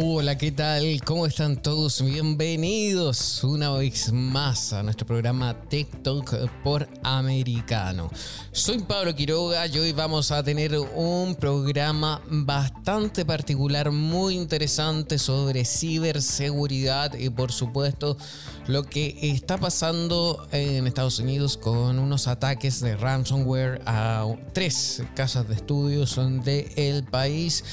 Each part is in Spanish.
Hola, ¿qué tal? ¿Cómo están todos? Bienvenidos una vez más a nuestro programa TikTok por Americano. Soy Pablo Quiroga y hoy vamos a tener un programa bastante particular, muy interesante sobre ciberseguridad y por supuesto lo que está pasando en Estados Unidos con unos ataques de ransomware a tres casas de estudios del país.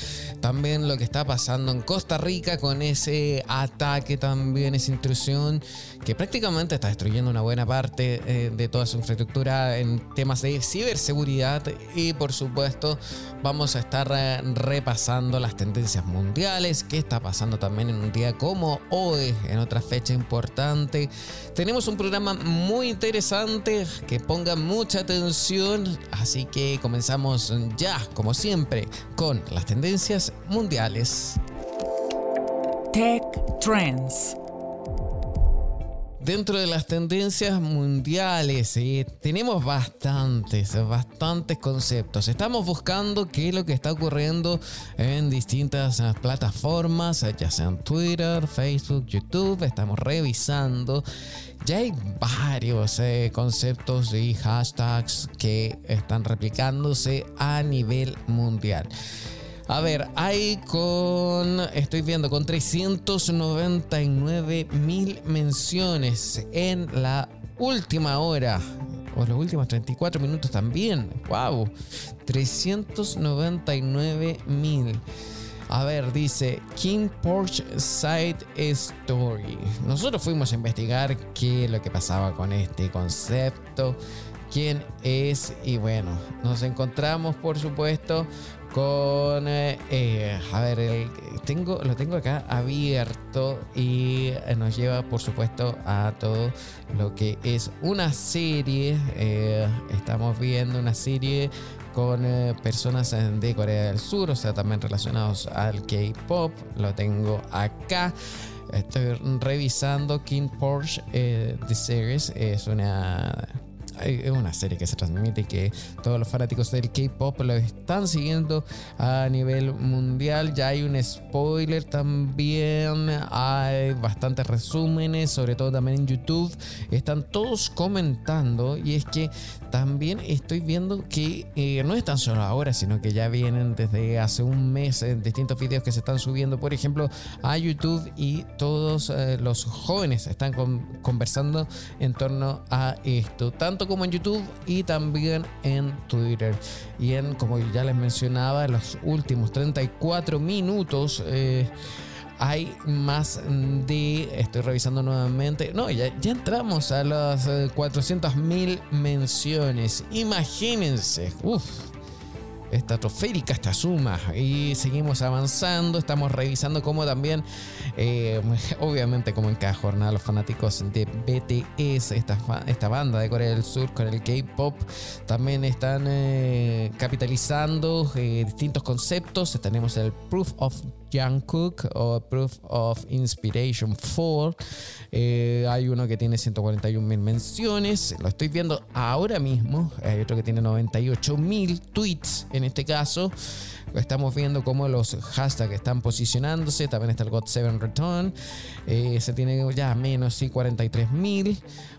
También lo que está pasando en Costa Rica con ese ataque también, esa intrusión que prácticamente está destruyendo una buena parte eh, de toda su infraestructura en temas de ciberseguridad y por supuesto vamos a estar eh, repasando las tendencias mundiales, qué está pasando también en un día como hoy, en otra fecha importante. Tenemos un programa muy interesante que ponga mucha atención, así que comenzamos ya, como siempre, con las tendencias mundiales. Tech Trends. Dentro de las tendencias mundiales eh, tenemos bastantes, bastantes conceptos. Estamos buscando qué es lo que está ocurriendo en distintas eh, plataformas, eh, ya sean Twitter, Facebook, YouTube. Estamos revisando. Ya hay varios conceptos y hashtags que están replicándose a nivel mundial. A ver, hay con, estoy viendo, con 399 mil menciones en la última hora. O los últimos 34 minutos también. ¡Wow! 399 mil. A ver, dice King Porsche Side Story. Nosotros fuimos a investigar qué es lo que pasaba con este concepto, quién es y bueno, nos encontramos por supuesto con, eh, eh, a ver, tengo, lo tengo acá abierto y nos lleva por supuesto a todo lo que es una serie. Eh, estamos viendo una serie con personas de Corea del Sur, o sea, también relacionados al K-Pop. Lo tengo acá. Estoy revisando King Porsche The Series. Es una es una serie que se transmite y que todos los fanáticos del K-pop lo están siguiendo a nivel mundial. Ya hay un spoiler también, hay bastantes resúmenes, sobre todo también en YouTube. Están todos comentando y es que también estoy viendo que eh, no están solo ahora, sino que ya vienen desde hace un mes en distintos videos que se están subiendo, por ejemplo, a YouTube y todos eh, los jóvenes están conversando en torno a esto, tanto como en YouTube y también en Twitter. Y en, como ya les mencionaba, los últimos 34 minutos. Eh, hay más de, estoy revisando nuevamente, no, ya, ya entramos a las 400 eh, menciones. Imagínense, uff, estratosférica esta suma y seguimos avanzando, estamos revisando cómo también, eh, obviamente como en cada jornada los fanáticos de BTS, esta, esta banda de Corea del Sur con el K-Pop, también están eh, capitalizando distintos conceptos, tenemos el Proof of Jungkook o Proof of Inspiration 4. Eh, hay uno que tiene 141 mil menciones, lo estoy viendo ahora mismo. Hay otro que tiene 98 mil tweets en este caso. Estamos viendo cómo los hashtags están posicionándose. También está el God7 Return. Eh, se tiene ya menos, sí, 43 mil.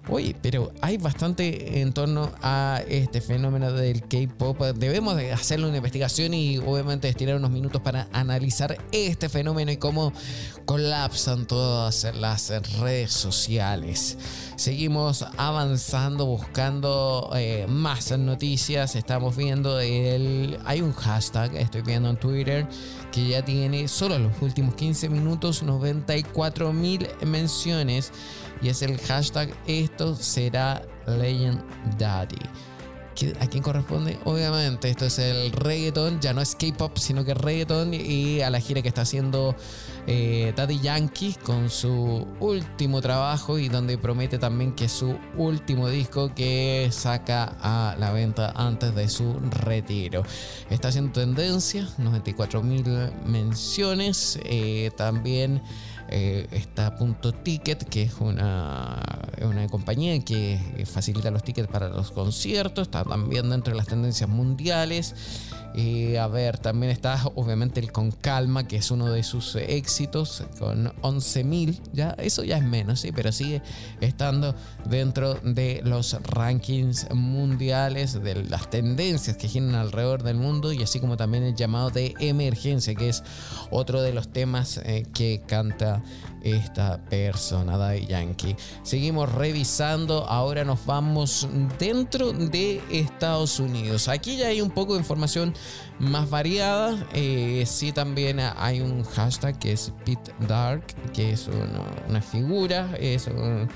Oye, pero hay bastante en torno a este fenómeno del K-pop. Debemos de hacerle una investigación y obviamente destinar unos minutos para analizar este fenómeno y cómo colapsan todas las redes sociales. Seguimos avanzando, buscando eh, más noticias. Estamos viendo el. Hay un hashtag, estoy viendo en Twitter, que ya tiene solo los últimos 15 minutos 94 mil menciones. Y es el hashtag Esto será Legend Daddy. ¿A quién corresponde? Obviamente, esto es el reggaeton, ya no es K-pop, sino que reggaeton y a la gira que está haciendo eh, Daddy Yankee con su último trabajo y donde promete también que su último disco que saca a la venta antes de su retiro. Está haciendo tendencia, 94 mil menciones, eh, también eh, está Punto Ticket, que es una, una compañía que facilita los tickets para los conciertos, está también dentro de las tendencias mundiales. Y a ver, también está obviamente el Con Calma, que es uno de sus éxitos, con 11.000. Ya, eso ya es menos, sí, pero sigue estando dentro de los rankings mundiales, de las tendencias que giran alrededor del mundo, y así como también el llamado de emergencia, que es otro de los temas eh, que canta esta persona, Daddy Yankee. Seguimos revisando, ahora nos vamos dentro de Estados Unidos. Aquí ya hay un poco de información más variada. Eh, sí, también hay un hashtag que es Pit Dark, que es una, figura, es un,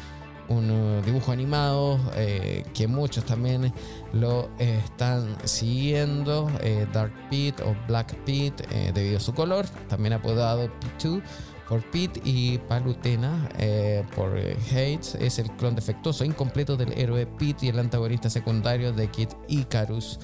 dibujo animado eh, que muchos también lo están siguiendo. Eh, Dark Pit o Black Pit debido a su color, también apodado P2 por Pete y Palutena eh, por Hates es el clon defectuoso incompleto del héroe Pete y el antagonista secundario de Kid Icarus.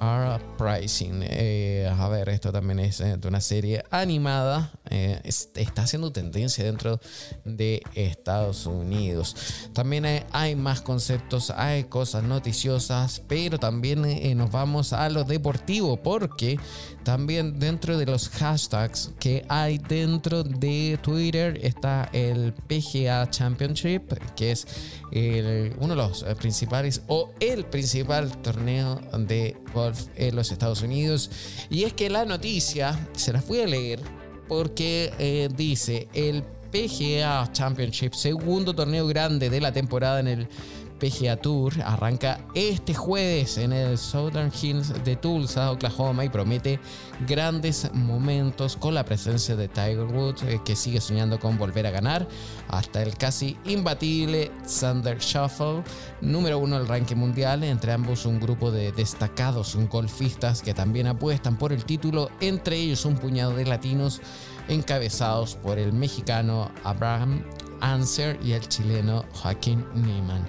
R Pricing. Eh, a ver, esto también es eh, de una serie animada. Eh, está haciendo tendencia dentro de Estados Unidos. También hay, más conceptos, hay cosas noticiosas, pero también nos vamos a lo deportivo porque también dentro de los hashtags que hay dentro de Twitter está el PGA Championship, que es uno de los principales o el principal torneo de en los Estados Unidos. Y es que la noticia, se las voy a leer, porque eh, dice el PGA Championship, segundo torneo grande de la temporada en el PGA Tour arranca este jueves en el Southern Hills de Tulsa, Oklahoma, y promete grandes momentos con la presencia de Tiger Woods, eh, que sigue soñando con volver a ganar, hasta el casi imbatible Sander Shuffle, número uno del ranking mundial, entre ambos un grupo de destacados golfistas que también apuestan por el título, entre ellos un puñado de latinos encabezados por el mexicano Abraham Anser y el chileno Joaquín Neiman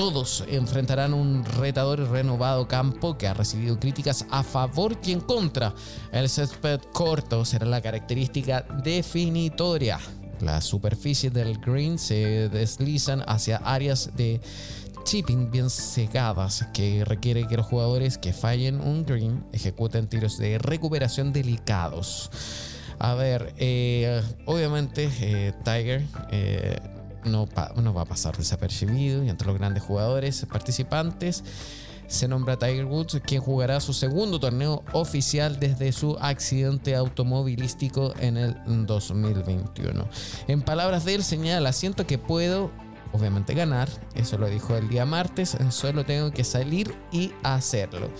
todos enfrentarán un retador y renovado campo que ha recibido críticas a favor y en contra. El césped corto será la característica definitoria. Las superficies del green se deslizan hacia áreas de chipping bien cegadas que requiere que los jugadores que fallen un green ejecuten tiros de recuperación delicados. A ver, eh, obviamente eh, Tiger eh, no, va a pasar desapercibido y entre los grandes jugadores participantes se nombra Tiger Woods, quien jugará su segundo torneo oficial desde su accidente automovilístico en el 2021. En palabras de él señala, siento que puedo obviamente ganar, eso lo dijo el día martes, solo tengo que salir y hacerlo.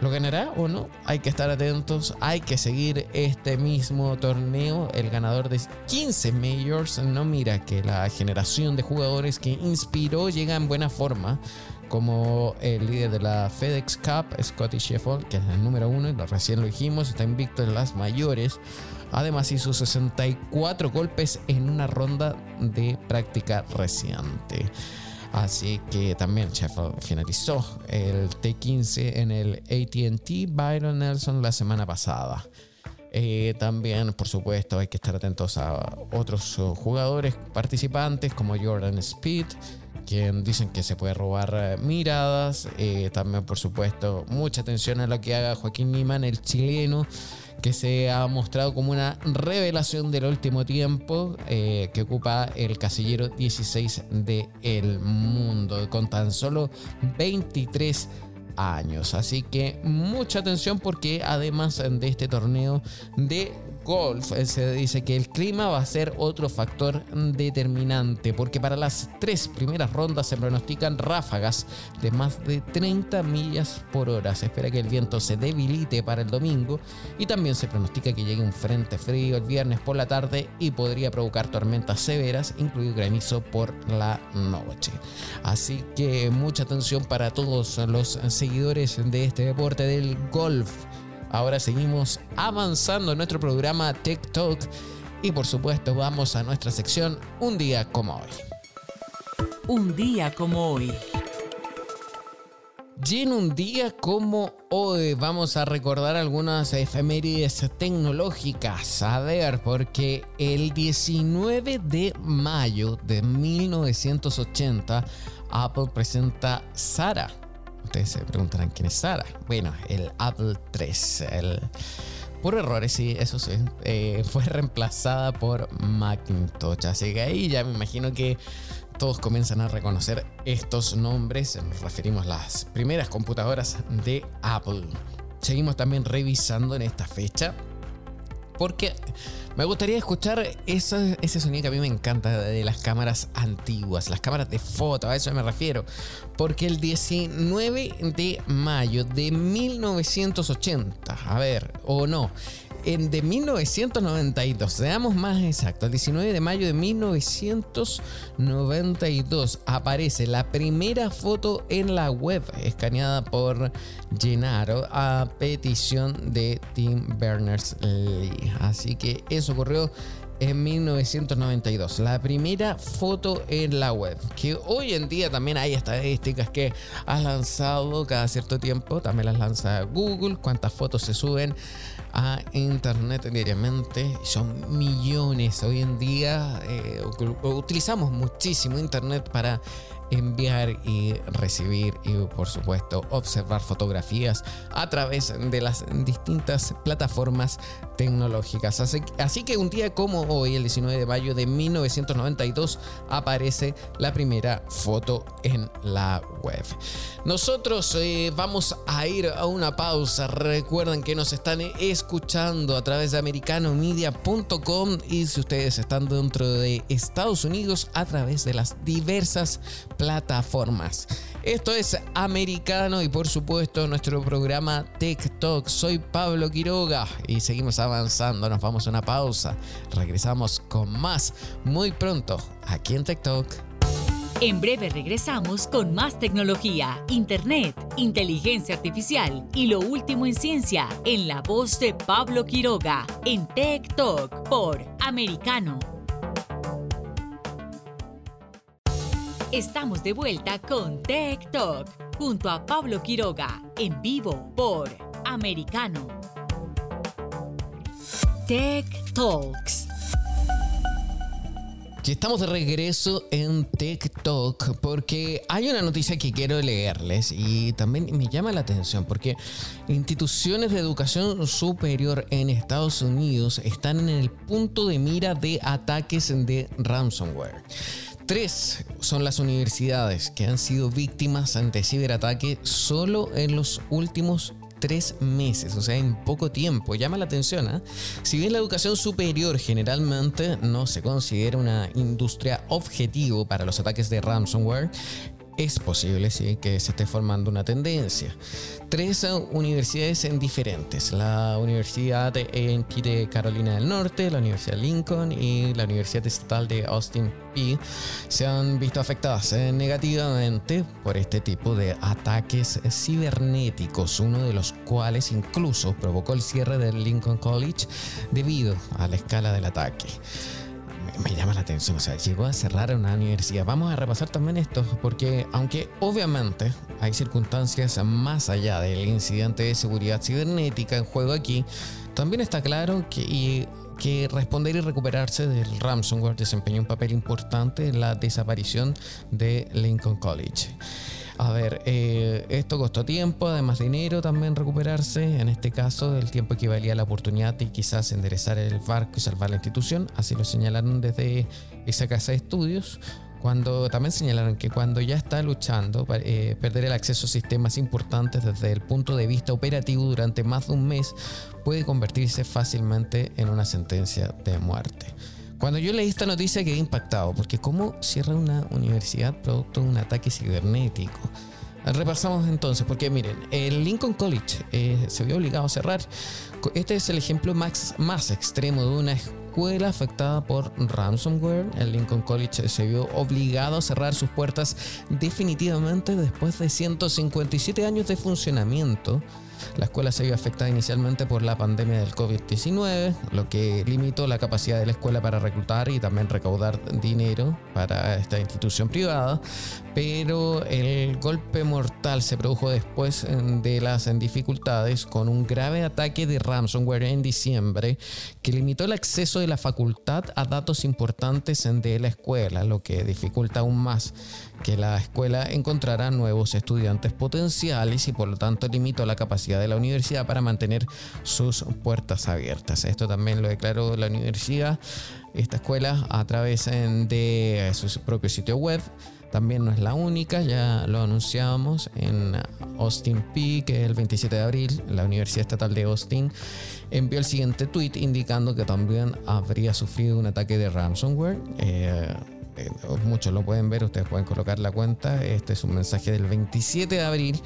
¿Lo ganará o no? Hay que estar atentos, hay que seguir este mismo torneo. El ganador de 15 majors no mira que la generación de jugadores que inspiró llega en buena forma, como el líder de la FedEx Cup, Scotty Sheffield, que es el número uno, y lo recién lo dijimos, está invicto en las mayores. Además hizo 64 golpes en una ronda de práctica reciente. Así que también Sheffield finalizó el T15 en el ATT Byron Nelson la semana pasada. Eh, también, por supuesto, hay que estar atentos a otros jugadores participantes como Jordan Speed, quien dicen que se puede robar eh, miradas. Eh, también, por supuesto, mucha atención a lo que haga Joaquín Niman, el chileno, que se ha mostrado como una revelación del último tiempo, eh, que ocupa el casillero 16 del el mundo, con tan solo 23 años. Así que mucha atención porque además de este torneo de golf eh, se dice que el clima va a ser otro factor determinante, porque para las tres primeras rondas se pronostican ráfagas de más de 30 millas por hora. Se espera que el viento se debilite para el domingo y también se pronostica que llegue un frente frío el viernes por la tarde y podría provocar tormentas severas, incluido granizo por la noche. Así que mucha atención para todos los seguidores de este deporte del golf. Ahora seguimos avanzando en nuestro programa TikTok y por supuesto vamos a nuestra sección Un día como hoy. Un día como hoy. Y en un día como hoy vamos a recordar algunas efemérides tecnológicas. A ver, porque el 19 de mayo de 1980 Apple presenta Sara Ustedes se preguntarán quién es Sara. Bueno, el Apple III. El, por errores, sí, eso sí. Eh, fue reemplazada por Macintosh. Así que ahí ya me imagino que todos comienzan a reconocer estos nombres. Nos referimos a las primeras computadoras de Apple. Seguimos también revisando en esta fecha. Porque me gustaría escuchar ese sonido que a mí me encanta de las cámaras antiguas, las cámaras de foto, a eso me refiero. Porque el 19 de mayo de 1980, a ver, o no, en, de 1992, seamos más exactos, el 19 de mayo de 1992 aparece la primera foto en la web escaneada por Gennaro a petición de Tim Berners-Lee. Así que eso ocurrió en 1992. La primera foto en la web. Que hoy en día también hay estadísticas que ha lanzado cada cierto tiempo. También las lanza Google. Cuántas fotos se suben a internet diariamente. Son millones. Hoy en día eh, utilizamos muchísimo internet para enviar y recibir y por supuesto observar fotografías a través de las distintas plataformas tecnológicas. Así, que un día como hoy, el 19 de mayo de 1992, aparece la primera foto en la web. Nosotros eh, vamos a ir a una pausa. Recuerden que nos están escuchando a través de americanomedia.com y si ustedes están dentro de Estados Unidos a través de las diversas plataformas. Esto es Americano y por supuesto nuestro programa TikTok. Soy Pablo Quiroga y seguimos avanzando. Nos vamos a una pausa. Regresamos con más muy pronto aquí en TikTok. En breve regresamos con más tecnología, internet, inteligencia artificial y lo último en ciencia en la voz de Pablo Quiroga en TikTok por Americano Estamos de vuelta con Tech Talk junto a Pablo Quiroga en vivo por Americano. Tech Talks. Estamos de regreso en TikTok porque hay una noticia que quiero leerles y también me llama la atención porque instituciones de educación superior en Estados Unidos están en el punto de mira de ataques de ransomware. Tres son las universidades que han sido víctimas ante ciberataque solo en los últimos tres meses, o sea, en poco tiempo. Llama la atención. ¿eh? Si bien la educación superior generalmente no se considera una industria objetivo para los ataques de ransomware, es posible que se esté formando una tendencia. Tres universidades diferentes, la Universidad de de Carolina del Norte, la Universidad Lincoln y la Universidad Estatal de Austin P se han visto afectadas eh, negativamente por este tipo de ataques cibernéticos, uno de los cuales incluso provocó el cierre del Lincoln College debido a la escala del ataque me llama la atención. O sea, llegó a cerrar una universidad. Vamos a repasar también esto, porque aunque obviamente hay circunstancias más allá del incidente de seguridad cibernética en juego aquí, también está claro que, que responder y recuperarse del ransomware desempeñó un papel importante en la desaparición de Lincoln College. A ver, eh, esto costó tiempo, además dinero también recuperarse. En este caso, el tiempo equivalía a la oportunidad de quizás enderezar el barco y salvar la institución. Así lo señalaron desde esa casa de estudios. Cuando también señalaron que cuando ya está luchando, eh, perder el acceso a sistemas importantes desde el punto de vista operativo durante más de un mes puede convertirse fácilmente en una sentencia de muerte. Cuando yo leí esta noticia quedé impactado, porque ¿cómo cierra una universidad producto de un ataque cibernético? Repasamos entonces, porque miren, el Lincoln College eh, se vio obligado a cerrar. Este es el ejemplo más, más extremo de una escuela afectada por ransomware. El Lincoln College se vio obligado a cerrar sus puertas definitivamente después de 157 años de funcionamiento. La escuela se vio afectada inicialmente por la pandemia del COVID-19, lo que limitó la capacidad de la escuela para reclutar y también recaudar dinero para esta institución privada, pero el golpe mortal se produjo después de las dificultades con un grave ataque de ransomware en diciembre que limitó el acceso de la facultad a datos importantes de la escuela, lo que dificulta aún más que la escuela encontrará nuevos estudiantes potenciales y por lo tanto limitó la capacidad de la universidad para mantener sus puertas abiertas. Esto también lo declaró la universidad, esta escuela, a través de su propio sitio web. También no es la única, ya lo anunciamos en Austin P, que el 27 de abril, la Universidad Estatal de Austin envió el siguiente tweet indicando que también habría sufrido un ataque de ransomware. Eh, eh, muchos lo pueden ver, ustedes pueden colocar la cuenta. Este es un mensaje del 27 de abril.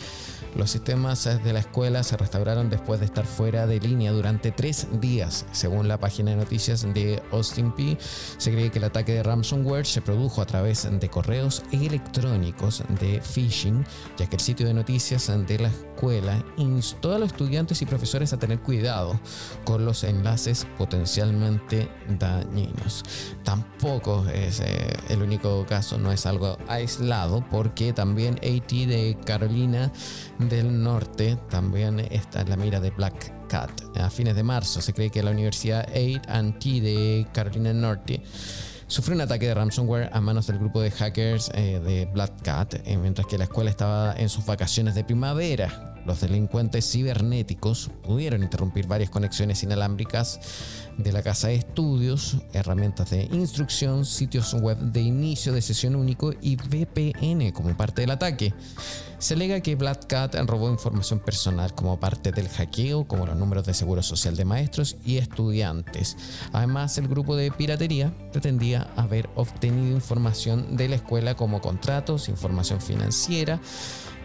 Los sistemas de la escuela se restauraron después de estar fuera de línea durante tres días. Según la página de noticias de Austin P, se cree que el ataque de ransomware se produjo a través de correos electrónicos de phishing, ya que el sitio de noticias de la escuela instó a los estudiantes y profesores a tener cuidado con los enlaces potencialmente dañinos. Tampoco es eh, el único caso, no es algo aislado, porque también AT de Carolina del Norte también está en la mira de Black Cat. A fines de marzo se cree que la Universidad AT&T de Carolina del Norte sufrió un ataque de ransomware a manos del grupo de hackers eh, de Black Cat, eh, mientras que la escuela estaba en sus vacaciones de primavera. Los delincuentes cibernéticos pudieron interrumpir varias conexiones inalámbricas de la casa de estudios, herramientas de instrucción, sitios web de inicio de sesión único y VPN como parte del ataque. Se alega que Black Cat robó información personal como parte del hackeo, como los números de seguro social de maestros y estudiantes. Además, el grupo de piratería pretendía haber obtenido información de la escuela como contratos, información financiera,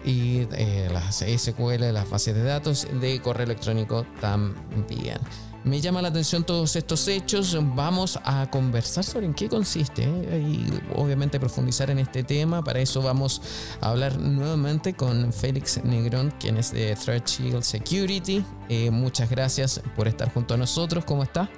y eh, las SQL, las bases de datos de correo electrónico también. Me llama la atención todos estos hechos. Vamos a conversar sobre en qué consiste ¿eh? y obviamente profundizar en este tema. Para eso vamos a hablar nuevamente con Félix Negrón, quien es de Threat Shield Security. Eh, muchas gracias por estar junto a nosotros. ¿Cómo está?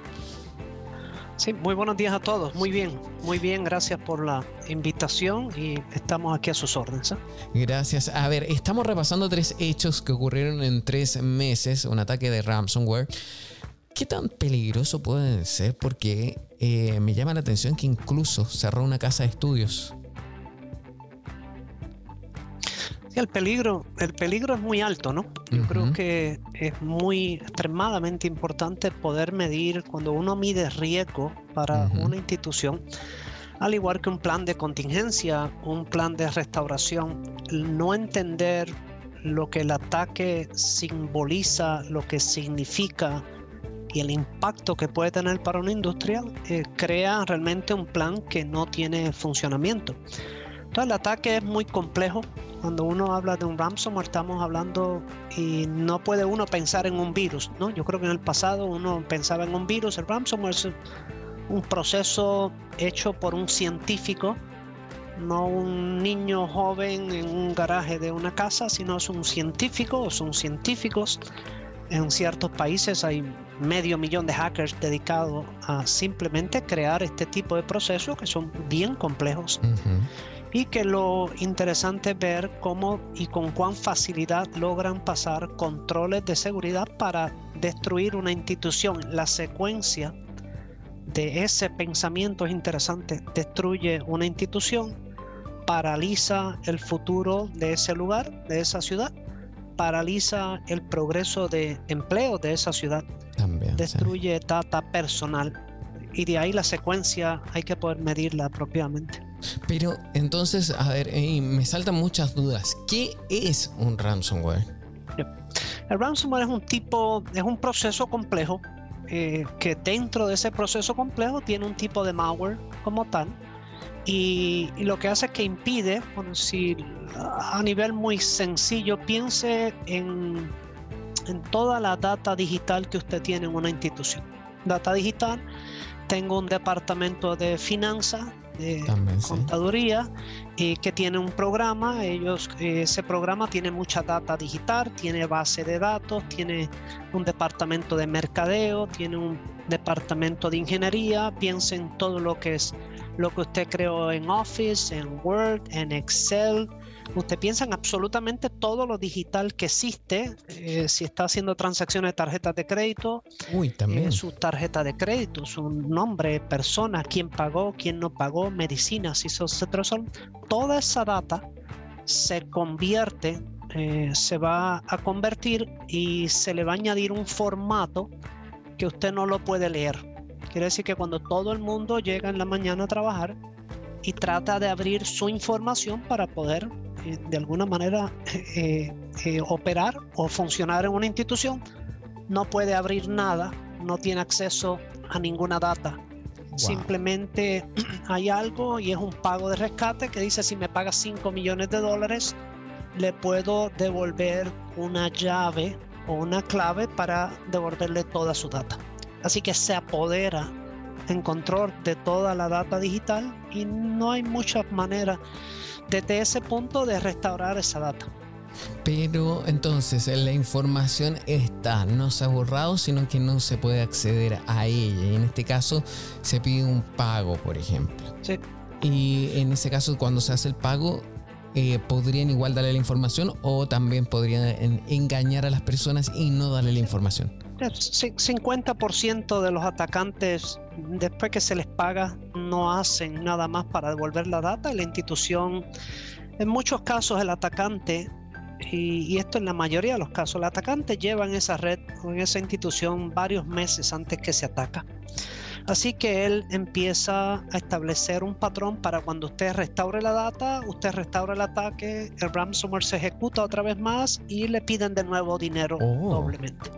Sí, muy buenos días a todos. Muy bien, muy bien. Gracias por la invitación y estamos aquí a sus órdenes. ¿eh? Gracias. A ver, estamos repasando tres hechos que ocurrieron en tres meses. Un ataque de ransomware. ¿Qué tan peligroso puede ser? Porque eh, me llama la atención que incluso cerró una casa de estudios el peligro, el peligro es muy alto, ¿no? Yo creo que es muy extremadamente importante poder medir cuando uno mide riesgo para una institución, al igual que un plan de contingencia, un plan de restauración, no entender lo que el ataque simboliza, lo que significa y el impacto que puede tener para una industria, eh, crea realmente un plan que no tiene funcionamiento. Entonces el ataque es muy complejo, cuando uno habla de un ransomware estamos hablando y no puede uno pensar en un virus, ¿no? Yo creo que en el pasado uno pensaba en un virus, el ransomware es un proceso hecho por un científico, no un niño joven en un garaje de una casa, sino es un científico o son científicos. En ciertos países hay medio millón de hackers dedicados a simplemente crear este tipo de procesos que son bien complejos y que lo interesante es ver cómo y con cuán facilidad logran pasar controles de seguridad para destruir una institución. La secuencia de ese pensamiento es interesante. Destruye una institución, paraliza el futuro de ese lugar, de esa ciudad, paraliza el progreso de empleo de esa ciudad, También, destruye data personal y de ahí la secuencia hay que poder medirla propiamente. Pero entonces, a ver, me saltan muchas dudas. ¿Qué es un ransomware? El ransomware es un tipo, es un proceso complejo eh, que dentro de ese proceso complejo tiene un tipo de malware como tal. Y, lo que hace es que impide, bueno, si a nivel muy sencillo, piense en, en toda la data digital que usted tiene en una institución. Data digital, tengo un departamento de finanzas, de contaduría y que tiene un programa. Ellos, ese programa tiene mucha data digital, tiene base de datos, tiene un departamento de mercadeo, tiene un departamento de ingeniería. Piensa en todo lo que es lo que usted creó en Office, en Word, en Excel, Usted piensa en absolutamente todo lo digital que existe, eh, si está haciendo transacciones de tarjetas de crédito, Uy, también. Eh, su tarjeta de crédito, su nombre, persona, quién pagó, quién no pagó, medicinas, etcétera. Toda esa data se convierte, eh, se va a convertir y se le va a añadir un formato que usted no lo puede leer. Quiere decir que cuando todo el mundo llega en la mañana a trabajar y trata de abrir su información para poder eh, de alguna manera eh, eh, operar o funcionar en una institución, no puede abrir nada, no tiene acceso a ninguna data. Simplemente hay algo y es un pago de rescate que dice si me paga 5 millones de dólares, le puedo devolver una llave o una clave para devolverle toda su data. Así que se apodera en control de toda la data digital y no hay muchas maneras desde ese punto de restaurar esa data. Pero entonces la información está, no se ha borrado, sino que no se puede acceder a ella. Y en este caso se pide un pago, por ejemplo. Sí. Y en ese caso, cuando se hace el pago, eh, podrían igual darle la información o también podrían engañar a las personas y no darle la información. 50% de los atacantes, después que se les paga, no hacen nada más para devolver la data. La institución, en muchos casos, el atacante, y, esto en la mayoría de los casos, el atacante lleva en esa red o en esa institución varios meses antes que se ataca. Así que él empieza a establecer un patrón para cuando usted restaure la data, usted restaura el ataque, el ransomware se ejecuta otra vez más y le piden de nuevo dinero oh. doblemente.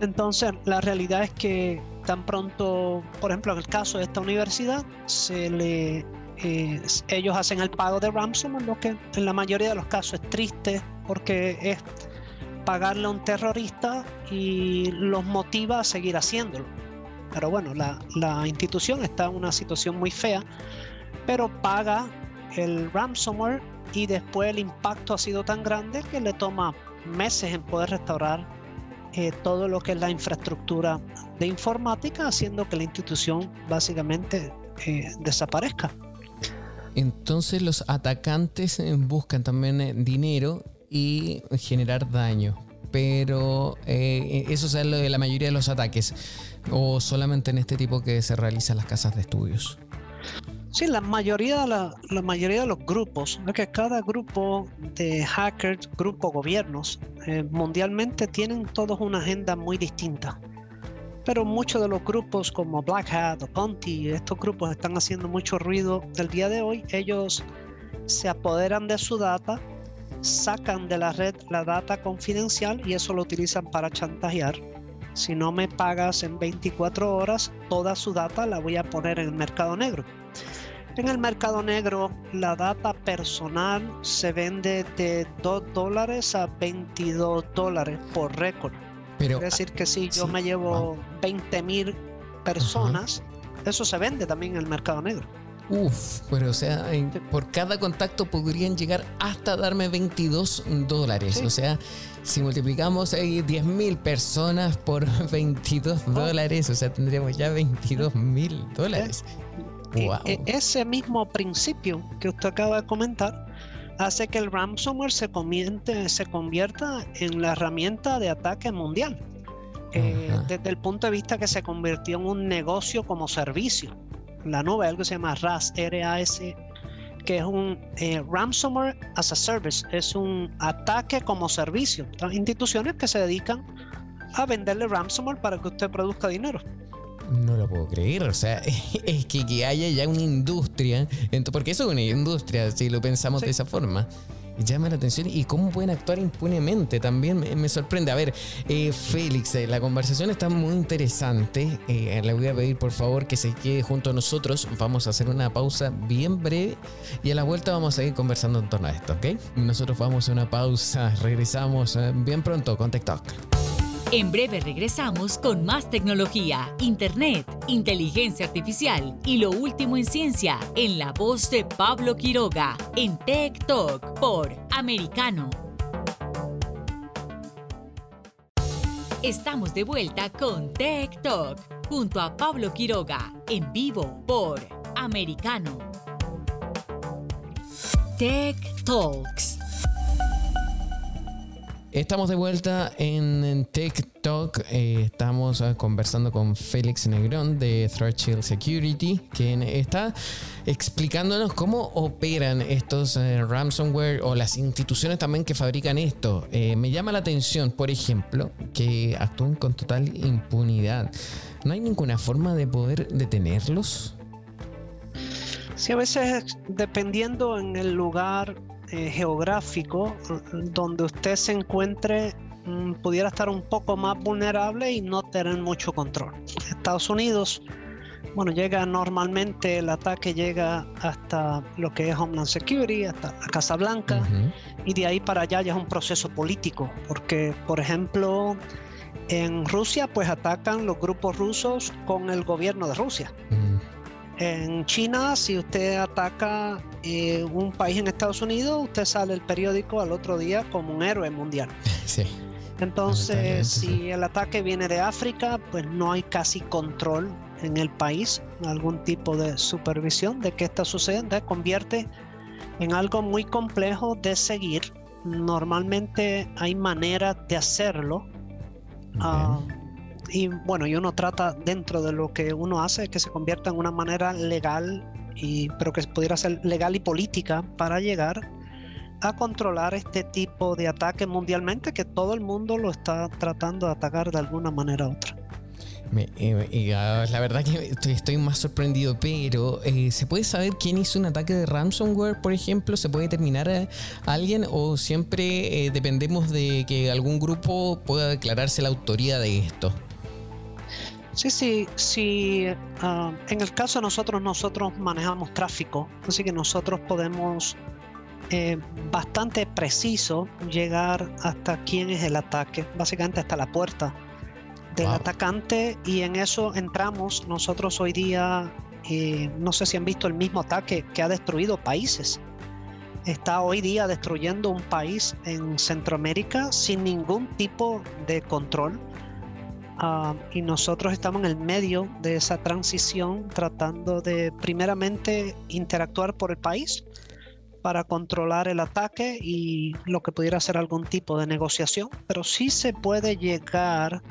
Entonces, la realidad es que tan pronto, por ejemplo, en el caso de esta universidad, eh, ellos hacen el pago de ransomware, lo que en la mayoría de los casos es triste porque es pagarle a un terrorista y los motiva a seguir haciéndolo. Pero bueno, la, la institución está en una situación muy fea, pero paga el ransomware y después el impacto ha sido tan grande que le toma meses en poder restaurar eh, todo lo que es la infraestructura de informática, haciendo que la institución básicamente eh, desaparezca. Entonces los atacantes eh, buscan también dinero y generar daño. Pero eso es lo de la mayoría de los ataques. O solamente en este tipo que se realizan las casas de estudios. Sí, la mayoría, la, la mayoría de los grupos, que cada grupo de hackers, grupo gobiernos, eh, mundialmente tienen todos una agenda muy distinta. Pero muchos de los grupos como Black Hat o Conti, estos grupos están haciendo mucho ruido el día de hoy. Ellos se apoderan de su data, sacan de la red la data confidencial y eso lo utilizan para chantajear. Si no me pagas en 24 horas, toda su data la voy a poner en el mercado negro. En el mercado negro, la data personal se vende de 2 dólares a 22 dólares por récord. Pero, es decir, que si yo me llevo 20 mil personas, eso se vende también en el mercado negro. Uf, pero o sea, por cada contacto podrían llegar hasta darme 22 dólares. O sea, si multiplicamos ahí 10 mil personas por 22 dólares, o sea, tendríamos ya 22 mil dólares. E, e, ese mismo principio que usted acaba de comentar hace que el ransomware se, se convierta en la herramienta de ataque mundial. Eh, desde el punto de vista que se convirtió en un negocio como servicio. La nube, algo que se llama RAS, RAS, que es un eh, ransomware as a service, es un ataque como servicio. Instituciones que se dedican a venderle ransomware para que usted produzca dinero. No lo puedo creer. O sea, es que, que haya ya una industria, porque eso es una industria, si lo pensamos de esa forma llama la atención y cómo pueden actuar impunemente también me, sorprende. A ver, eh, Félix, eh, la conversación está muy interesante. Eh, le voy a pedir por favor que se quede junto a nosotros. Vamos a hacer una pausa bien breve y a la vuelta vamos a seguir conversando en torno a esto, ¿ok? Nosotros vamos a una pausa, regresamos bien pronto con TikTok. En breve regresamos con más tecnología, internet, inteligencia artificial y lo último en ciencia en la voz de Pablo Quiroga en Tech Talk por Americano. Estamos de vuelta con Tech Talk junto a Pablo Quiroga en vivo por Americano. Tech Talks Estamos de vuelta en TikTok. Eh, estamos ah, conversando con Félix Negrón de Threshold Security, quien está explicándonos cómo operan estos eh, ransomware o las instituciones también que fabrican esto. Eh, me llama la atención, por ejemplo, que actúen con total impunidad. ¿No hay ninguna forma de poder detenerlos? Sí, a veces dependiendo en el lugar eh, geográfico donde usted se encuentre mm, pudiera estar un poco más vulnerable y no tener mucho control. Estados Unidos, bueno, llega normalmente, el ataque llega hasta lo que es Homeland Security, hasta la Casa Blanca, y de ahí para allá ya es un proceso político, porque, por ejemplo, en Rusia, pues atacan los grupos rusos con el gobierno de Rusia. En China, si usted ataca eh, un país en Estados Unidos, usted sale el periódico al otro día como un héroe mundial. Sí. Entonces, si el ataque viene de África, pues no hay casi control en el país, algún tipo de supervisión de qué está sucediendo, convierte en algo muy complejo de seguir. Normalmente hay maneras de hacerlo y bueno, y uno trata dentro de lo que uno hace que se convierta en una manera legal, y, pero que pudiera ser legal y política para llegar a controlar este tipo de ataque mundialmente que todo el mundo lo está tratando de atacar de alguna manera u otra. Eh, ah, la verdad que estoy, más sorprendido, pero eh, ¿se puede saber quién hizo un ataque de ransomware, por ejemplo? ¿Se puede determinar a alguien o siempre eh, dependemos de que algún grupo pueda declararse la autoría de esto? Sí, sí, sí. Ah, en el caso de nosotros, nosotros manejamos tráfico, así que nosotros podemos eh, bastante preciso llegar hasta quién es el ataque, básicamente hasta la puerta del atacante y en eso entramos. Nosotros hoy día, eh, no sé si han visto el mismo ataque que ha destruido países. Está hoy día destruyendo un país en Centroamérica sin ningún tipo de control Ah, y nosotros estamos en el medio de esa transición tratando de primeramente interactuar por el país para controlar el ataque y lo que pudiera ser algún tipo de negociación, pero sí se puede llegar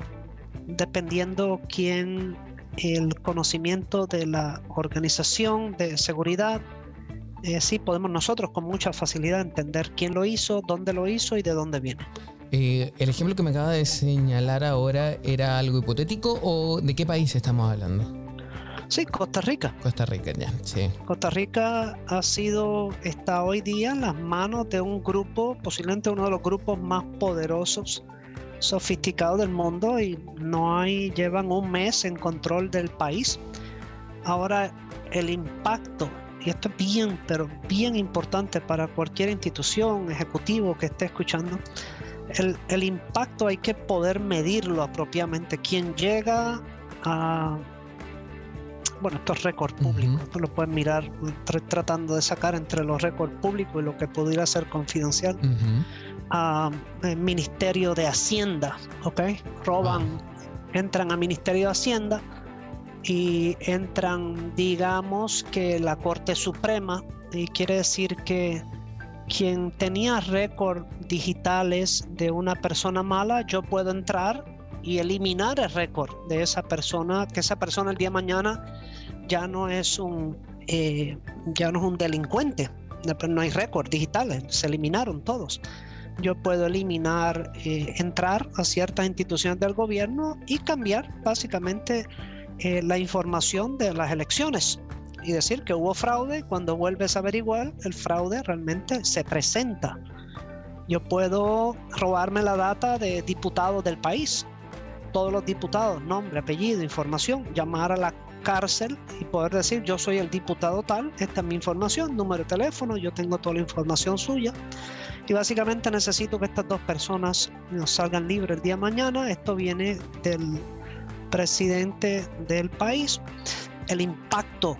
dependiendo quién el conocimiento de la organización de seguridad, eh, sí podemos nosotros con mucha facilidad entender quién lo hizo, dónde lo hizo y de dónde viene. Eh, ¿El ejemplo que me acaba de señalar ahora era algo hipotético o de qué país estamos hablando? Sí, Costa Rica. Costa Rica, ya, sí. Costa Rica ha sido, está hoy día en las manos de un grupo, posiblemente uno de los grupos más poderosos, sofisticados del mundo y no hay, llevan un mes en control del país. Ahora, el impacto, y esto es bien, pero bien importante para cualquier institución, ejecutivo que esté escuchando, el, impacto hay que poder medirlo apropiadamente. Quien llega a bueno, estos récords públicos, tú lo puedes mirar tratando de sacar entre los récords públicos y lo que pudiera ser confidencial. a eh, Ministerio de Hacienda, ¿ok? Roban, entran a Ministerio de Hacienda y entran, digamos, que la Corte Suprema, y quiere decir que quien tenía récord digitales de una persona mala, yo puedo entrar y eliminar el récord de esa persona, que esa persona el día de mañana ya no es un, eh, ya no es un delincuente, no hay récord digitales, se eliminaron todos. Yo puedo eliminar, eh, entrar a ciertas instituciones del gobierno y cambiar básicamente eh, la información de las elecciones y decir que hubo fraude. Cuando vuelves a averiguar, el fraude realmente se presenta. Yo puedo robarme la data de diputados del país, todos los diputados, nombre, apellido, información, llamar a la cárcel y poder decir yo soy el diputado tal, esta es mi información, número de teléfono, yo tengo toda la información suya y básicamente necesito que estas dos personas nos salgan libres el día de mañana. Esto viene del presidente del país. El impacto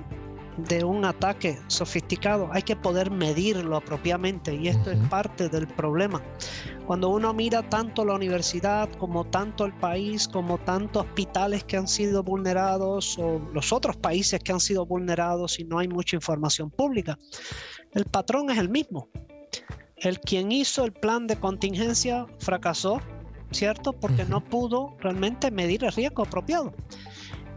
de un ataque sofisticado hay que poder medirlo apropiadamente y esto es parte del problema. Cuando uno mira tanto la universidad como tanto el país, como tantos hospitales que han sido vulnerados o los otros países que han sido vulnerados y no hay mucha información pública, el patrón es el mismo. El quien hizo el plan de contingencia fracasó, ¿cierto? Porque no pudo realmente medir el riesgo apropiado.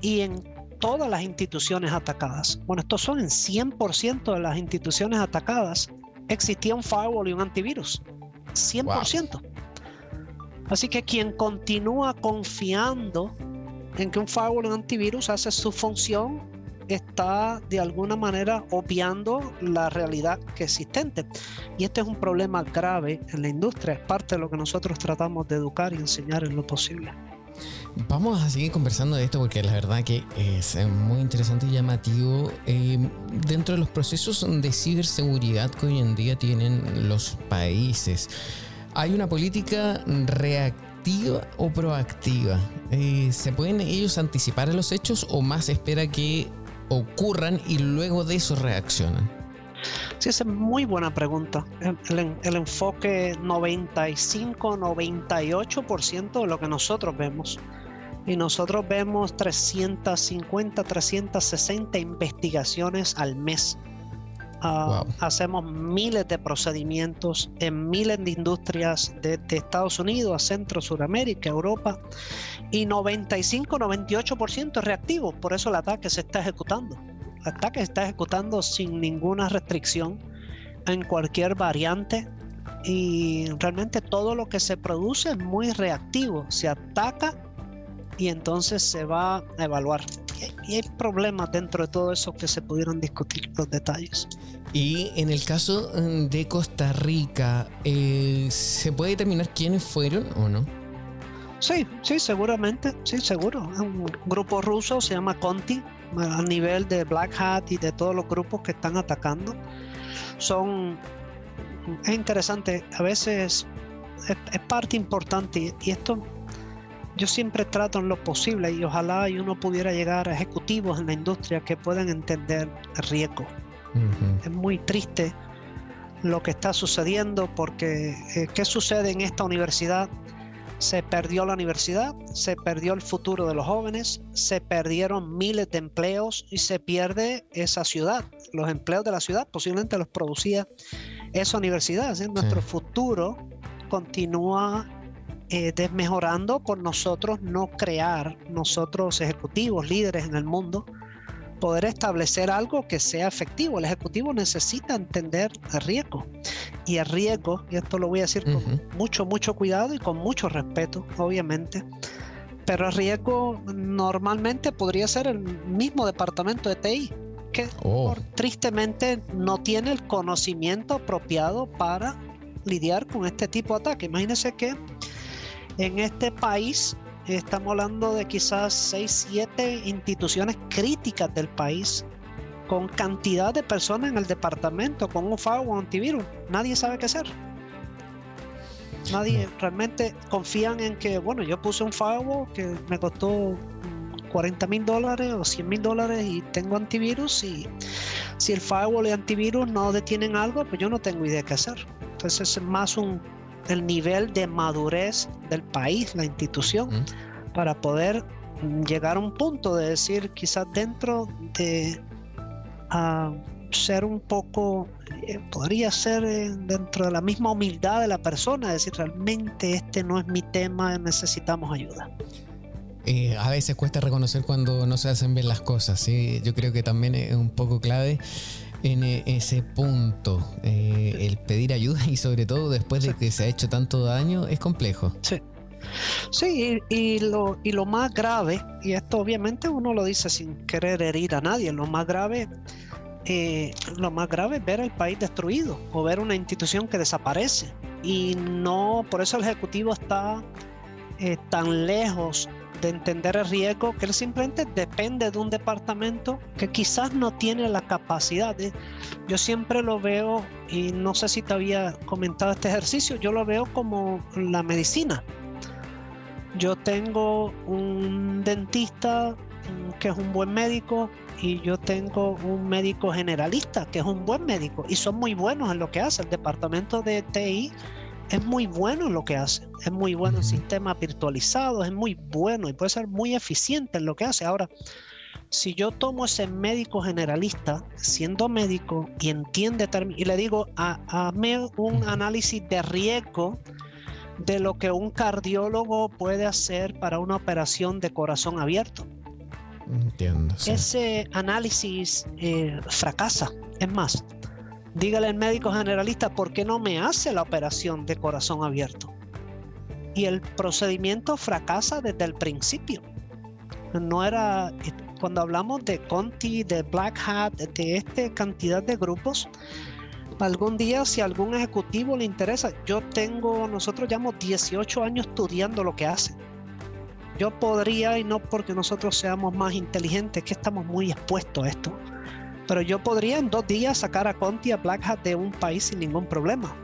Y en todas las instituciones atacadas. Bueno, estos son en 100% de las instituciones atacadas. Existía un firewall y un antivirus. 100%. Así que quien continúa confiando en que un firewall y un antivirus hace su función está de alguna manera obviando la realidad que existente. Y este es un problema grave en la industria, es parte de lo que nosotros tratamos de educar y enseñar en lo posible. Vamos a seguir conversando de esto porque la verdad que es muy interesante y llamativo. Em, dentro de los procesos de ciberseguridad que hoy en día tienen los países, ¿hay una política reactiva o proactiva? Eh, ¿Se pueden ellos anticipar a los hechos o más espera que ocurran y luego de eso reaccionan? Sí, esa es muy buena pregunta. El, el enfoque 95-98% de lo que nosotros vemos y nosotros vemos 350, 360 investigaciones al mes. Ah, hacemos miles de procedimientos en miles de industrias de, Estados Unidos a Centro, Suramérica, Europa y 95-98% es reactivo, por eso el ataque se está ejecutando. El ataque se está ejecutando sin ninguna restricción en cualquier variante y realmente todo lo que se produce es muy reactivo, se ataca y entonces se va a evaluar. Y hay problemas dentro de todo eso que se pudieron discutir los detalles. Y en el caso mm, de Costa Rica, eh, ¿se puede determinar quiénes fueron o no? Sí, sí, seguramente, sí, seguro. Un grupo ruso se llama Conti, a nivel de Black Hat y de todos los grupos que están atacando. Son, es interesante, a veces es, es parte importante y esto yo siempre trato en lo posible y ojalá y uno pudiera llegar a ejecutivos en la industria que puedan entender el riesgo. Es muy triste lo que está sucediendo porque eh, ¿qué sucede en esta universidad? Se perdió la universidad, se perdió el futuro de los jóvenes, se perdieron miles de empleos y se pierde esa ciudad. Los empleos de la ciudad posiblemente los producía esa universidad. Nuestro futuro continúa eh, desmejorando por nosotros no crear, nosotros ejecutivos, líderes en el mundo, poder establecer algo que sea efectivo. El ejecutivo necesita entender el riesgo. Y el riesgo, y esto lo voy a decir con mucho, mucho cuidado y con mucho respeto, obviamente, pero el riesgo normalmente podría ser el mismo departamento de TI, que oh. tristemente no tiene el conocimiento apropiado para lidiar con este tipo de ataque. Imagínense que en este país estamos hablando de quizás 6, 7 instituciones críticas del país con cantidad de personas en el departamento con un firewall antivirus. Nadie sabe qué hacer. Nadie realmente confían en que, bueno, yo puse un firewall que me costó 40 mil dólares o 100 mil dólares y tengo antivirus y si el firewall y antivirus no detienen algo, pues yo no tengo idea qué hacer. Entonces es más un el nivel de madurez del país, la institución, para poder llegar a un punto de decir, quizás dentro de ah, ser un poco, eh, podría ser eh, dentro de la misma humildad de la persona, decir, realmente este no es mi tema, necesitamos ayuda. Eh, a veces cuesta reconocer cuando no se hacen bien las cosas, ¿sí? yo creo que también es un poco clave en e, ese punto. Eh, el pedir ayuda y sobre todo después de que se ha hecho tanto daño es complejo. Sí. Sí, y, lo, y lo más grave, y esto obviamente uno lo dice sin querer herir a nadie, lo más grave, eh, lo más grave es ver el país destruido o ver una institución que desaparece. Y no, por eso el Ejecutivo está eh, tan lejos de entender el riesgo que él simplemente depende de un departamento que quizás no tiene la capacidad. De, yo siempre lo veo, y no sé si te había comentado este ejercicio, yo lo veo como la medicina. Yo tengo un dentista mm, que es un buen médico y yo tengo un médico generalista que es un buen médico y son muy buenos en lo que hace. El departamento de TI es muy bueno en lo que hace, es muy bueno en sistemas virtualizados, es muy bueno y puede ser muy eficiente en lo que hace. Ahora, si yo tomo ese médico generalista, siendo médico y entiende y le digo, hazme un análisis de riesgo de lo que un cardiólogo puede hacer para una operación de corazón abierto. Entiendo. Ese análisis eh, fracasa. Es más, dígale al médico generalista por qué no me hace la operación de corazón abierto. Y el procedimiento fracasa desde el principio. No era, cuando hablamos de Conti, de Black Hat, de esta cantidad de grupos, algún día si algún ejecutivo le interesa, yo tengo, nosotros llevamos 18 años estudiando lo que hacen. Yo podría, y no porque nosotros seamos más inteligentes, que estamos muy expuestos a esto, pero yo podría en dos días sacar a Conti a Black Hat de un país sin ningún problema,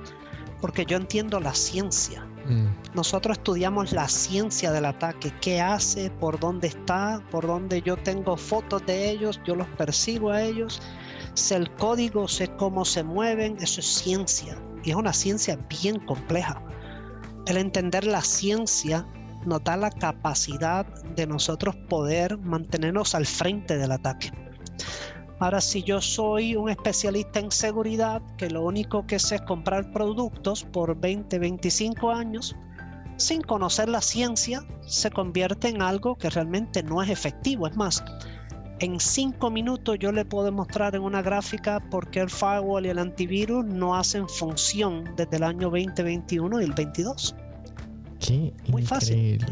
porque yo entiendo la ciencia. Mm. Nosotros estudiamos la ciencia del ataque, qué hace, por dónde está, por dónde yo tengo fotos de ellos, yo los persigo a ellos sé el código, sé cómo se mueven, eso es ciencia y es una ciencia bien compleja. El entender la ciencia nos da la capacidad de nosotros poder mantenernos al frente del ataque. Ahora, si yo soy un especialista en seguridad, que lo único que sé es comprar productos por 20, 25 años, sin conocer la ciencia, se convierte en algo que realmente no es efectivo. Es más, en cinco minutos yo le puedo mostrar en una gráfica por qué el firewall y el antivirus no hacen función desde el año 2021 y el 22. Qué Muy fácil.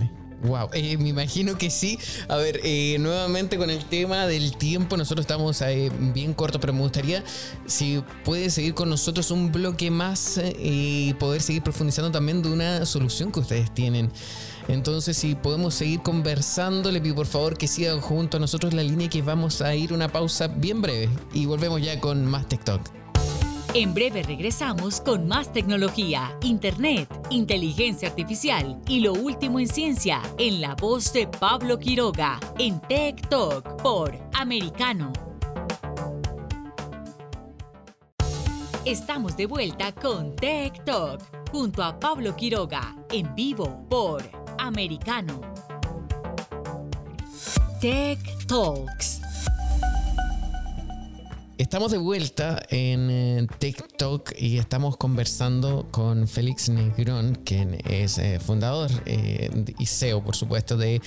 Wow, eh, me imagino que sí. A ver, eh, nuevamente con el tema del tiempo, nosotros estamos eh, bien cortos, pero me gustaría si puede seguir con nosotros un bloque más y poder seguir profundizando también de una solución que ustedes tienen. Entonces, si podemos seguir conversando, le pido por favor que sigan junto a nosotros la línea que vamos a ir una pausa bien breve y volvemos ya con más TikTok. En breve regresamos con más tecnología, internet, inteligencia artificial y lo último en ciencia en la voz de Pablo Quiroga en Tech Talk por Americano. Estamos de vuelta con Tech Talk junto a Pablo Quiroga en vivo por americano. Tech Talks. Estamos de vuelta en eh, TikTok y estamos conversando con Félix Negrón, quien es eh, fundador eh, y CEO, por supuesto, de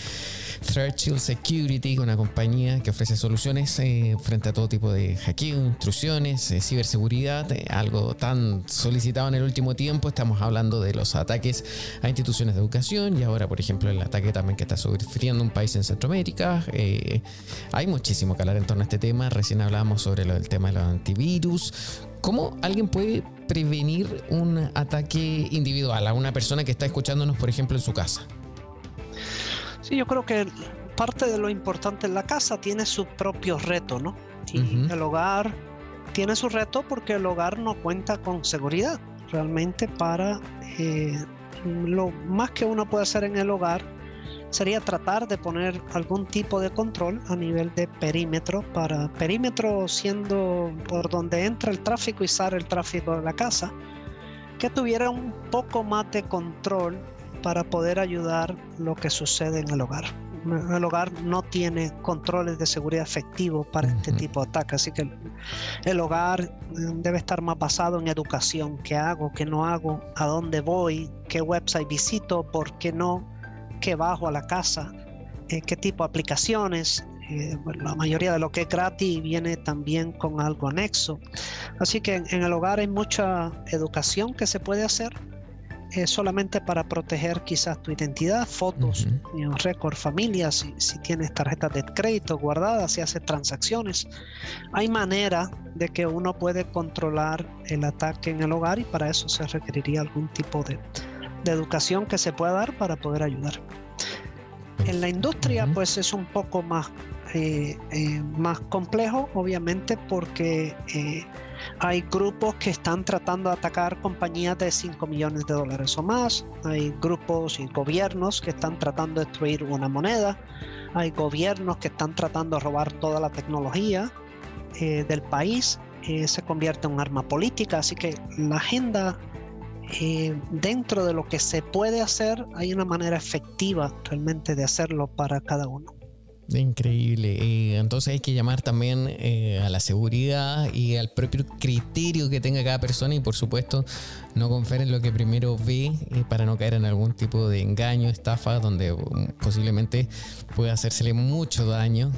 Threat Shield Security, una compañía que ofrece soluciones frente a todo tipo de hackeo, intrusiones, ciberseguridad, algo tan solicitado en el último tiempo. Estamos hablando de los ataques a instituciones de educación y ahora, por ejemplo, el ataque también que está sufriendo un país en Centroamérica. hay muchísimo que hablar en torno a este tema. Recién hablábamos sobre lo del tema de los antivirus. ¿Cómo alguien puede prevenir un ataque individual a una persona que está escuchándonos, por ejemplo, en su casa? Sí, yo creo que parte de lo importante en la casa tiene su propio reto, ¿no? Y el hogar tiene su reto porque el hogar no cuenta con seguridad. Realmente para eh, lo más que uno puede hacer en el hogar sería tratar de poner algún tipo de control a nivel de perímetro para perímetro siendo por donde entra el tráfico y sale el tráfico de la casa que tuviera un poco más de control para poder ayudar lo que sucede en el hogar. El hogar no tiene controles de seguridad efectivos para este tipo de ataques, así que el, hogar mm, debe estar más basado en educación, qué hago, qué no hago, a dónde voy, qué website visito, por qué no, qué bajo a la casa, eh, qué tipo de aplicaciones. Eh, la mayoría de lo que es gratis viene también con algo anexo. Así que en, el hogar hay mucha educación que se puede hacer solamente para proteger quizás tu identidad, fotos, récord familia, si, si, tienes tarjetas de crédito guardadas, si haces transacciones. Hay manera de que uno puede controlar el ataque en el hogar y para eso se requeriría algún tipo de, de educación que se pueda dar para poder ayudar. En la industria, pues es un poco más, eh, eh, más complejo, obviamente, porque eh, hay grupos que están tratando de atacar compañías de 5 millones de dólares o más. Hay grupos y gobiernos que están tratando de destruir una moneda. Hay gobiernos que están tratando de robar toda la tecnología del país. se convierte en un arma política. Así que la agenda eh, dentro de lo que se puede hacer, hay una manera efectiva realmente de hacerlo para cada uno. Increíble. Eh, entonces hay que llamar también eh, a la seguridad y al propio criterio que tenga cada persona y por supuesto no confiar en lo que primero ve para no caer en algún tipo de engaño, estafa, donde um, posiblemente pueda hacérsele mucho daño.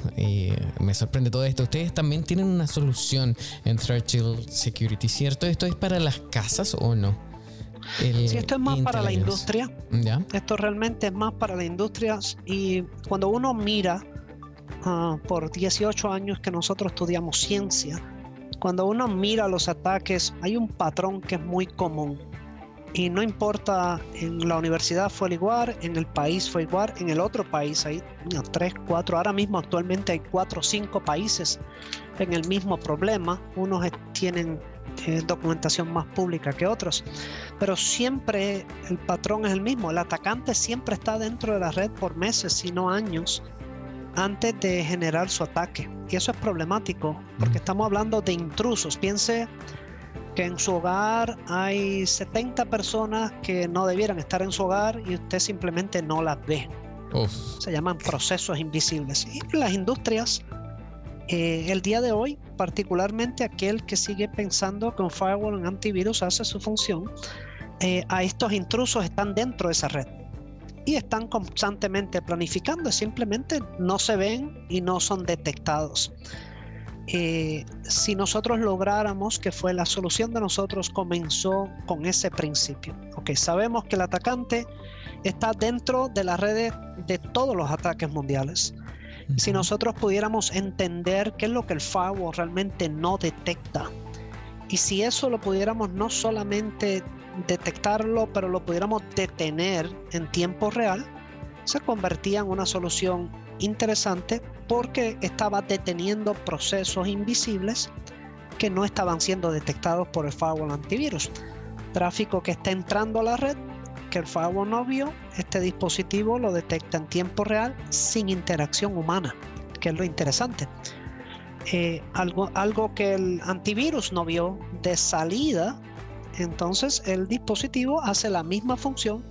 me sorprende todo esto. Ustedes también tienen una solución en Churchill Security, ¿cierto? ¿Esto es para las casas o no? Si esto es más para la industria. Esto realmente es más para la industria. Y cuando uno mira ah, por 18 años que nosotros estudiamos ciencia, cuando uno mira los ataques, hay un patrón que es muy común. Y no importa, en la universidad fue igual, en el país fue igual, en el otro país hay tres, cuatro, ahora mismo actualmente hay cuatro o cinco países en el mismo problema. Unos tienen documentación más pública que otros. Pero siempre el patrón es el mismo. El atacante siempre está dentro de la red por meses, si no años, antes de generar su ataque. Y eso es problemático, porque estamos hablando de intrusos. Piense que en su hogar hay 70 personas que no debieran estar en su hogar y usted simplemente no las ve. Se llaman procesos invisibles. Y las industrias eh, el día de hoy, particularmente aquel que sigue pensando que un firewall, un antivirus hace su función, eh, a estos intrusos están dentro de esa red y están constantemente planificando, simplemente no se ven y no son detectados. Eh, si nosotros lográramos que fue la solución de nosotros comenzó con ese principio. Ok, sabemos que el atacante está dentro de las redes de todos los ataques mundiales. Si nosotros pudiéramos entender qué es lo que el firewall realmente no detecta, y si eso lo pudiéramos no solamente detectarlo, pero lo pudiéramos detener en tiempo real, se convertía en una solución interesante porque estaba deteniendo procesos invisibles que no estaban siendo detectados por el firewall antivirus. Tráfico que está entrando a la red que el firewall no vio, este dispositivo lo detecta en tiempo real sin interacción humana, que es lo interesante. Eh, algo, algo que el antivirus no vio de salida, entonces el dispositivo hace la misma función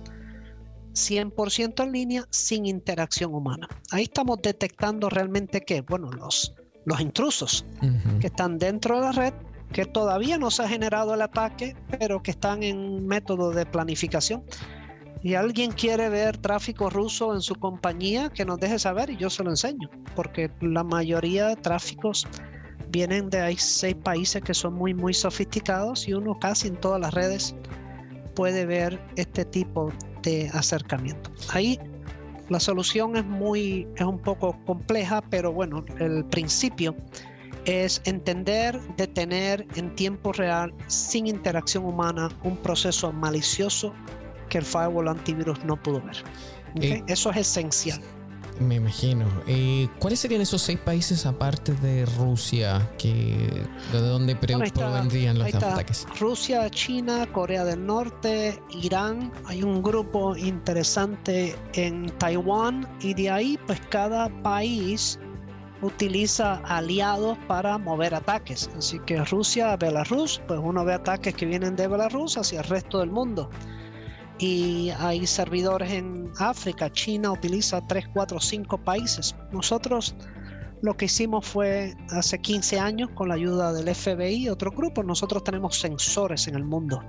100% en línea sin interacción humana. Ahí estamos detectando realmente que, bueno, los, los intrusos que están dentro de la red, que todavía no se ha generado el ataque, pero que están en método de planificación y alguien quiere ver tráfico ruso en su compañía, que nos deje saber y yo se lo enseño, porque la mayoría de tráficos vienen de seis países que son muy, muy sofisticados y uno casi en todas las redes puede ver este tipo de acercamiento. Ahí la solución es muy, es un poco compleja, pero bueno, el principio es entender, detener en tiempo real, sin interacción humana, un proceso malicioso que el firewall antivirus no pudo ver. Eh, Eso es esencial. Me imagino. Eh, ¿Cuáles serían esos seis países aparte de Rusia que de dónde provendrían los ataques? Rusia, China, Corea del Norte, Irán. Hay un grupo interesante en Taiwán y de ahí pues cada país utiliza aliados para mover ataques. Así que Rusia, Belarus, pues uno ve ataques que vienen de Belarus hacia el resto del mundo y hay servidores en África. China utiliza 3, 4, 5 países. Nosotros lo que hicimos fue hace 15 años con la ayuda del FBI y otro grupo. Nosotros tenemos sensores en el mundo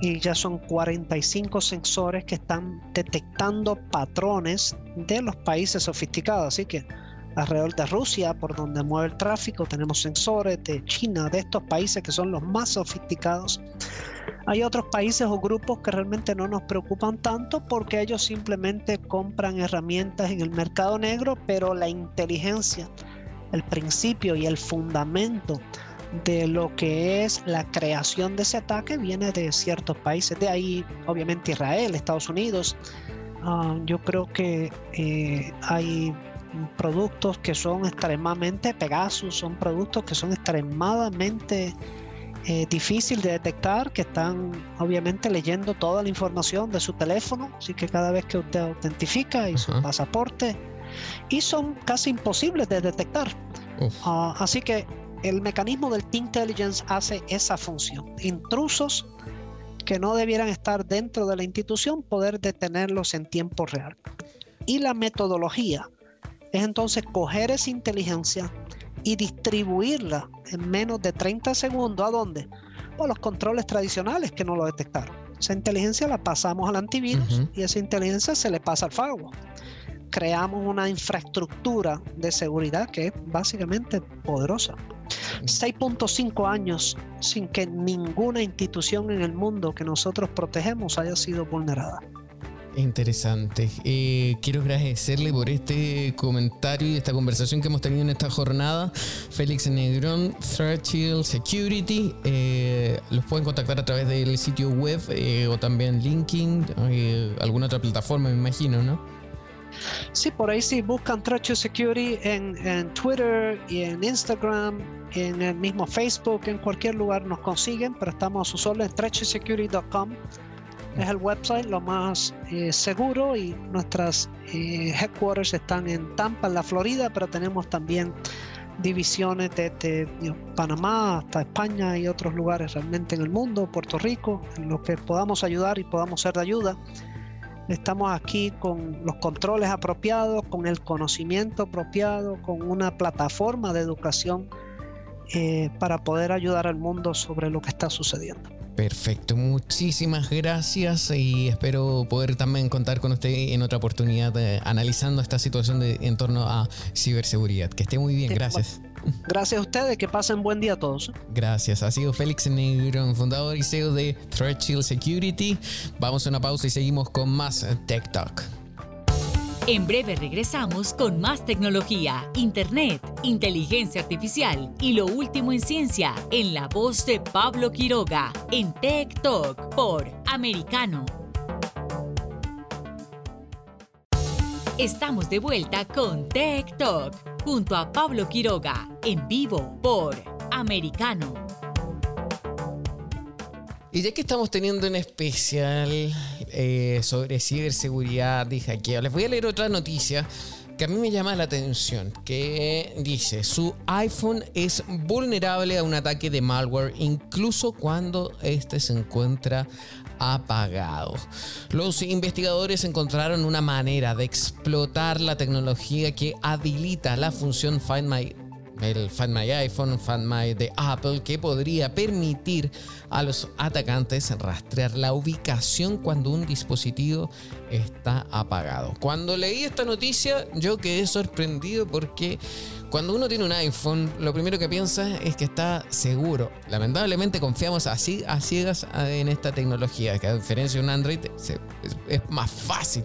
y ya son 45 sensores que están detectando patrones de los países sofisticados. Así que alrededor de Rusia, por donde mueve el tráfico, tenemos sensores de China, de estos países que son los más sofisticados Hay otros países o grupos que realmente no nos preocupan tanto porque ellos simplemente compran herramientas en el mercado negro, pero la inteligencia, el principio y el fundamento de lo que es la creación de ese ataque viene de ciertos países. De ahí, obviamente, Israel, Estados Unidos. Ah, yo creo que eh, hay productos que son extremadamente Pegasus, son productos que son extremadamente eh, difícil de detectar, que están obviamente leyendo toda la información de su teléfono, así que cada vez que usted autentifica y su pasaporte, y son casi imposibles de detectar. Ah, así que el mecanismo del T-Intelligence hace esa función. Intrusos que no debieran estar dentro de la institución, poder detenerlos en tiempo real. Y la metodología es entonces coger esa inteligencia y distribuirla en menos de 30 segundos. ¿A dónde? A los controles tradicionales que no lo detectaron. Esa inteligencia la pasamos al antivirus y esa inteligencia se le pasa al firewall. Creamos una infraestructura de seguridad que es básicamente poderosa. 6.5 años sin que ninguna institución en el mundo que nosotros protegemos haya sido vulnerada. Interesante. Eh, quiero agradecerle por este comentario y esta conversación que hemos tenido en esta jornada. Félix Negrón, Threat Security. Eh, los pueden contactar a través del sitio web eh, o también LinkedIn, alguna otra plataforma, me imagino, ¿no? Sí, por ahí sí, buscan Threat Security en, en Twitter en Instagram, en el mismo Facebook, en cualquier lugar nos consiguen, pero estamos a sus órdenes, threatsecurity.com es el website lo más eh, seguro y nuestras eh, headquarters están en Tampa, en la Florida, pero tenemos también divisiones desde Panamá hasta España y otros lugares realmente en el mundo, Puerto Rico, en los que podamos ayudar y podamos ser de ayuda. Estamos aquí con los controles apropiados, con el conocimiento apropiado, con una plataforma de educación eh, para poder ayudar al mundo sobre lo que está sucediendo. Perfecto, muchísimas gracias y espero poder también contar con usted en otra oportunidad eh, analizando esta situación de, en torno a ciberseguridad. Que esté muy bien, gracias. Gracias a ustedes, que pasen buen día a todos. Gracias, ha sido Félix Negrón, fundador y CEO de Threat Shield Security. Vamos a una pausa y seguimos con más Tech Talk. En breve regresamos con más tecnología, internet, inteligencia artificial y lo último en ciencia en la voz de Pablo Quiroga en Tech Talk por Americano. Estamos de vuelta con Tech Talk junto a Pablo Quiroga en vivo por Americano. Y ya que estamos teniendo un especial eh, sobre ciberseguridad y hackeo, les voy a leer otra noticia que a mí me llama la atención, que dice, su iPhone es vulnerable a un ataque de malware incluso cuando este se encuentra apagado. Los investigadores encontraron una manera de explotar la tecnología que habilita la función Find My el Find My iPhone, Find My de Apple, que podría permitir a los atacantes rastrear la ubicación cuando un dispositivo está apagado. Cuando leí esta noticia, yo quedé sorprendido porque cuando uno tiene un iPhone, lo primero que piensa es que está seguro. Lamentablemente confiamos así a ciegas en esta tecnología, que a diferencia de un Android es más fácil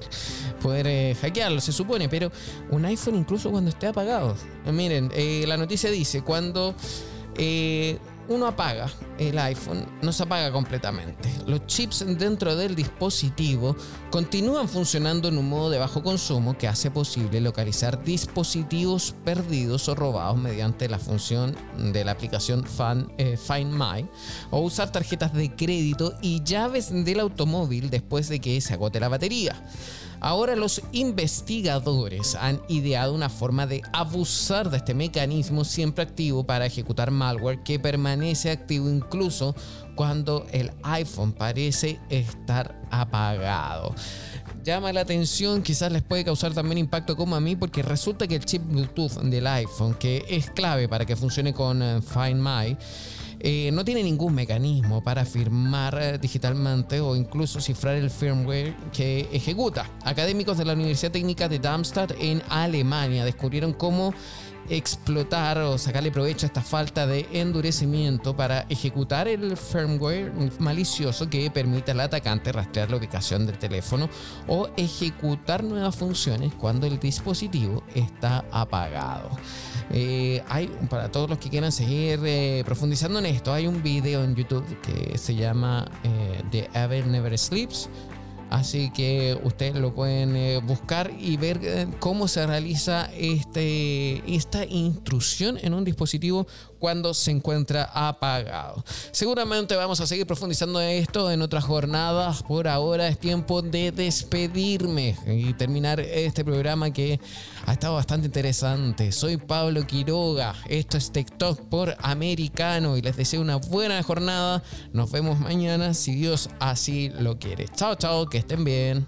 poder eh, hackearlo, se supone, pero un iPhone incluso cuando esté apagado. Miren, eh, la noticia dice, cuando eh, uno apaga el iPhone, no se apaga completamente. Los chips dentro del dispositivo continúan funcionando en un modo de bajo consumo que hace posible localizar dispositivos perdidos o robados mediante la función de la aplicación eh, Find My o usar tarjetas de crédito y llaves del automóvil después de que se agote la batería. Ahora los investigadores han ideado una forma de abusar de este mecanismo siempre activo para ejecutar malware que permanece activo incluso cuando el iPhone parece estar apagado. Llama la atención, quizás les puede causar también impacto como a mí, porque resulta que el chip Bluetooth del iPhone, que es clave para que funcione con eh, Find My, eh, no tiene ningún mecanismo para firmar digitalmente o incluso cifrar el firmware que ejecuta. Académicos de la Universidad Técnica de Darmstadt en Alemania descubrieron cómo explotar o sacarle provecho a esta falta de endurecimiento para ejecutar el firmware malicioso que permite al atacante rastrear la ubicación del teléfono o ejecutar nuevas funciones cuando el dispositivo está apagado. Eh, hay, para todos los que quieran seguir eh, profundizando en esto, hay un video en YouTube que se llama eh, The Ever Never Sleeps Así que ustedes lo pueden eh, buscar y ver eh, cómo se realiza este, esta instrucción en un dispositivo cuando se encuentra apagado. Seguramente vamos a seguir profundizando en esto en otras jornadas. Por ahora es tiempo de despedirme y terminar este programa que ha estado bastante interesante. Soy Pablo Quiroga. Esto es TikTok por Americano y les deseo una buena jornada. Nos vemos mañana si Dios así lo quiere. Chao, chao, que estén bien.